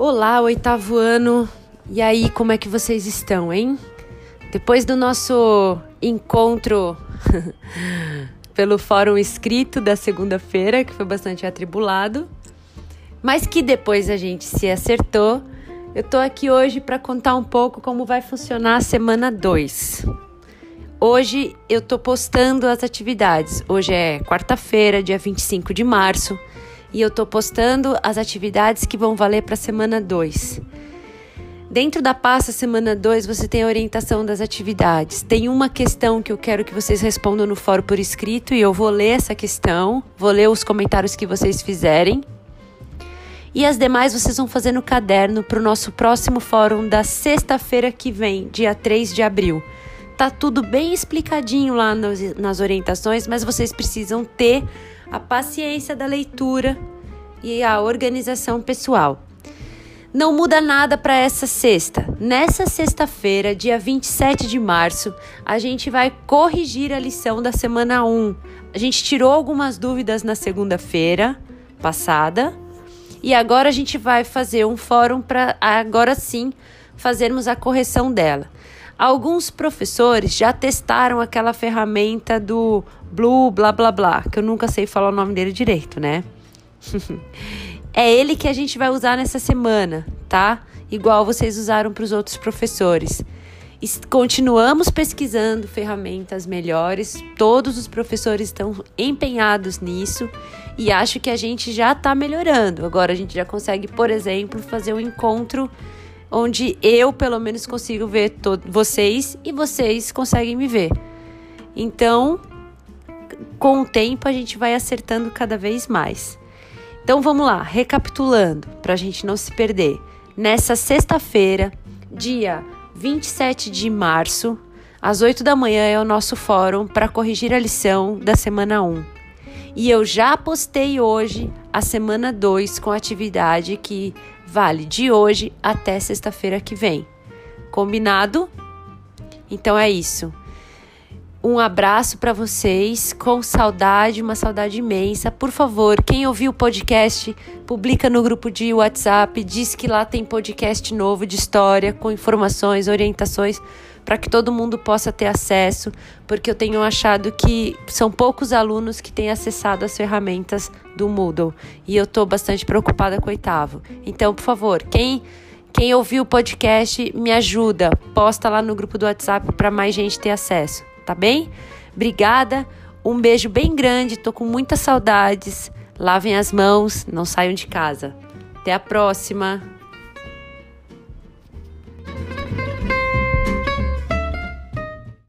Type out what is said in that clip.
Olá, oitavo ano. E aí, como é que vocês estão, hein? Depois do nosso encontro pelo fórum escrito da segunda-feira, que foi bastante atribulado, mas que depois a gente se acertou, eu tô aqui hoje para contar um pouco como vai funcionar a semana 2. Hoje eu tô postando as atividades. Hoje é quarta-feira, dia 25 de março, e eu tô postando as atividades que vão valer para a semana 2. Dentro da pasta semana 2, você tem a orientação das atividades. Tem uma questão que eu quero que vocês respondam no fórum por escrito e eu vou ler essa questão, vou ler os comentários que vocês fizerem. E as demais vocês vão fazer no caderno para o nosso próximo fórum da sexta-feira que vem, dia 3 de abril. Tá tudo bem explicadinho lá nas, nas orientações, mas vocês precisam ter a paciência da leitura e a organização pessoal. Não muda nada para essa sexta. Nessa sexta-feira, dia 27 de março, a gente vai corrigir a lição da semana 1. A gente tirou algumas dúvidas na segunda-feira passada e agora a gente vai fazer um fórum para agora sim fazermos a correção dela. Alguns professores já testaram aquela ferramenta do Blue blá blá blá, que eu nunca sei falar o nome dele direito, né? é ele que a gente vai usar nessa semana, tá? Igual vocês usaram para os outros professores. Continuamos pesquisando ferramentas melhores, todos os professores estão empenhados nisso e acho que a gente já está melhorando. Agora a gente já consegue, por exemplo, fazer um encontro onde eu pelo menos consigo ver vocês e vocês conseguem me ver. Então, com o tempo a gente vai acertando cada vez mais. Então vamos lá, recapitulando, para a gente não se perder. Nessa sexta-feira, dia 27 de março, às 8 da manhã é o nosso fórum para corrigir a lição da semana 1. E eu já postei hoje a semana 2 com atividade que vale de hoje até sexta-feira que vem. Combinado? Então é isso. Um abraço para vocês, com saudade, uma saudade imensa. Por favor, quem ouviu o podcast, publica no grupo de WhatsApp, diz que lá tem podcast novo de história, com informações, orientações, para que todo mundo possa ter acesso, porque eu tenho achado que são poucos alunos que têm acessado as ferramentas do Moodle e eu estou bastante preocupada com o oitavo. Então, por favor, quem quem ouviu o podcast, me ajuda, posta lá no grupo do WhatsApp para mais gente ter acesso tá bem? Obrigada, um beijo bem grande, tô com muitas saudades. Lavem as mãos, não saiam de casa. Até a próxima!